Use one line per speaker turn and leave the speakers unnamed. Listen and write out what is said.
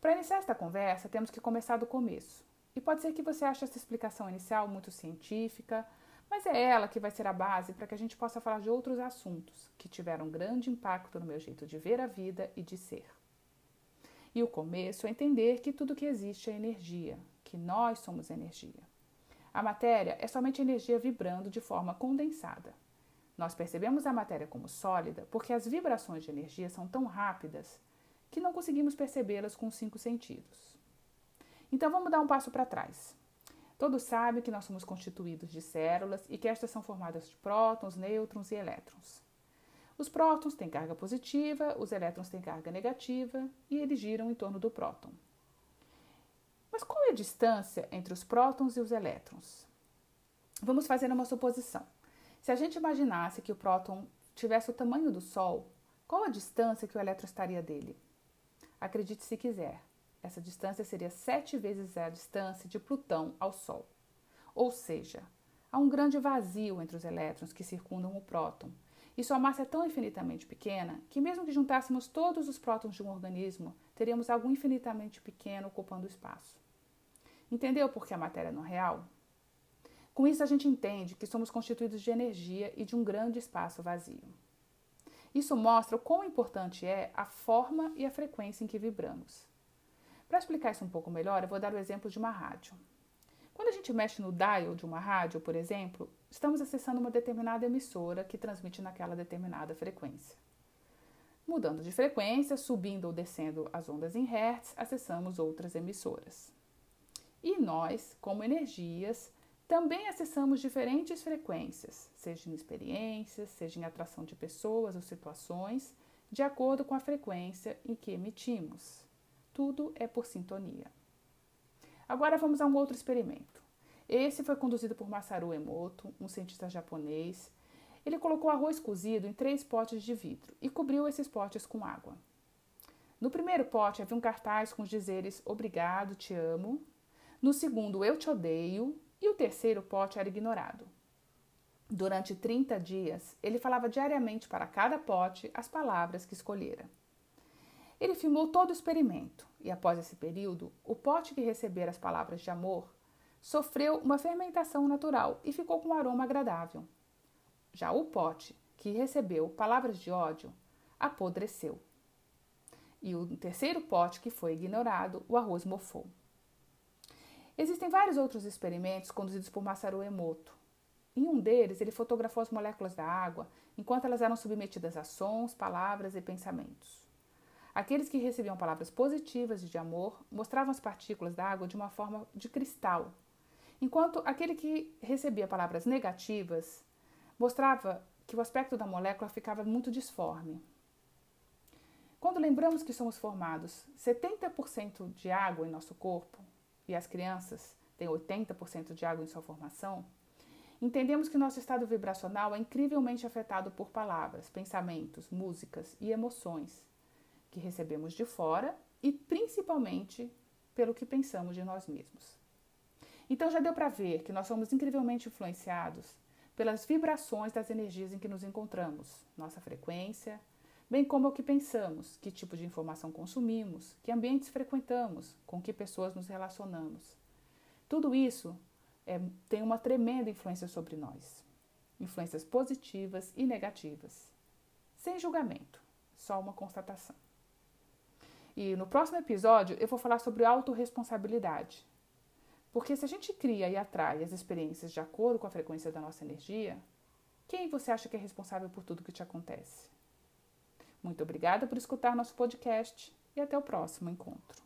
Para iniciar esta conversa, temos que começar do começo. E pode ser que você ache essa explicação inicial muito científica, mas é ela que vai ser a base para que a gente possa falar de outros assuntos que tiveram grande impacto no meu jeito de ver a vida e de ser. E o começo é entender que tudo que existe é energia, que nós somos energia. A matéria é somente energia vibrando de forma condensada. Nós percebemos a matéria como sólida porque as vibrações de energia são tão rápidas que não conseguimos percebê-las com os cinco sentidos. Então vamos dar um passo para trás. Todos sabem que nós somos constituídos de células e que estas são formadas de prótons, nêutrons e elétrons. Os prótons têm carga positiva, os elétrons têm carga negativa e eles giram em torno do próton. Mas qual é a distância entre os prótons e os elétrons? Vamos fazer uma suposição. Se a gente imaginasse que o próton tivesse o tamanho do Sol, qual a distância que o elétron estaria dele? Acredite se quiser, essa distância seria sete vezes a distância de Plutão ao Sol. Ou seja, há um grande vazio entre os elétrons que circundam o próton, e sua massa é tão infinitamente pequena que, mesmo que juntássemos todos os prótons de um organismo, teríamos algo infinitamente pequeno ocupando o espaço. Entendeu por que a matéria não é real? Com isso, a gente entende que somos constituídos de energia e de um grande espaço vazio. Isso mostra o quão importante é a forma e a frequência em que vibramos. Para explicar isso um pouco melhor, eu vou dar o exemplo de uma rádio. Quando a gente mexe no dial de uma rádio, por exemplo, estamos acessando uma determinada emissora que transmite naquela determinada frequência. Mudando de frequência, subindo ou descendo as ondas em hertz, acessamos outras emissoras. E nós, como energias, também acessamos diferentes frequências, seja em experiências, seja em atração de pessoas ou situações, de acordo com a frequência em que emitimos. Tudo é por sintonia. Agora vamos a um outro experimento. Esse foi conduzido por Masaru Emoto, um cientista japonês. Ele colocou arroz cozido em três potes de vidro e cobriu esses potes com água. No primeiro pote havia um cartaz com os dizeres Obrigado, te amo. No segundo, Eu te odeio e o terceiro pote era ignorado. Durante 30 dias, ele falava diariamente para cada pote as palavras que escolhera. Ele filmou todo o experimento e, após esse período, o pote que recebera as palavras de amor sofreu uma fermentação natural e ficou com um aroma agradável. Já o pote que recebeu palavras de ódio apodreceu. E o terceiro pote que foi ignorado, o arroz mofou. Existem vários outros experimentos conduzidos por Masaru Emoto. Em um deles, ele fotografou as moléculas da água enquanto elas eram submetidas a sons, palavras e pensamentos. Aqueles que recebiam palavras positivas e de amor mostravam as partículas da água de uma forma de cristal, enquanto aquele que recebia palavras negativas mostrava que o aspecto da molécula ficava muito disforme. Quando lembramos que somos formados 70% de água em nosso corpo, e as crianças têm 80% de água em sua formação, entendemos que nosso estado vibracional é incrivelmente afetado por palavras, pensamentos, músicas e emoções que recebemos de fora e principalmente pelo que pensamos de nós mesmos. Então já deu para ver que nós somos incrivelmente influenciados pelas vibrações das energias em que nos encontramos, nossa frequência, bem como o que pensamos, que tipo de informação consumimos, que ambientes frequentamos, com que pessoas nos relacionamos. Tudo isso é, tem uma tremenda influência sobre nós. Influências positivas e negativas. Sem julgamento, só uma constatação. E no próximo episódio eu vou falar sobre autorresponsabilidade. Porque se a gente cria e atrai as experiências de acordo com a frequência da nossa energia, quem você acha que é responsável por tudo que te acontece? Muito obrigada por escutar nosso podcast e até o próximo encontro.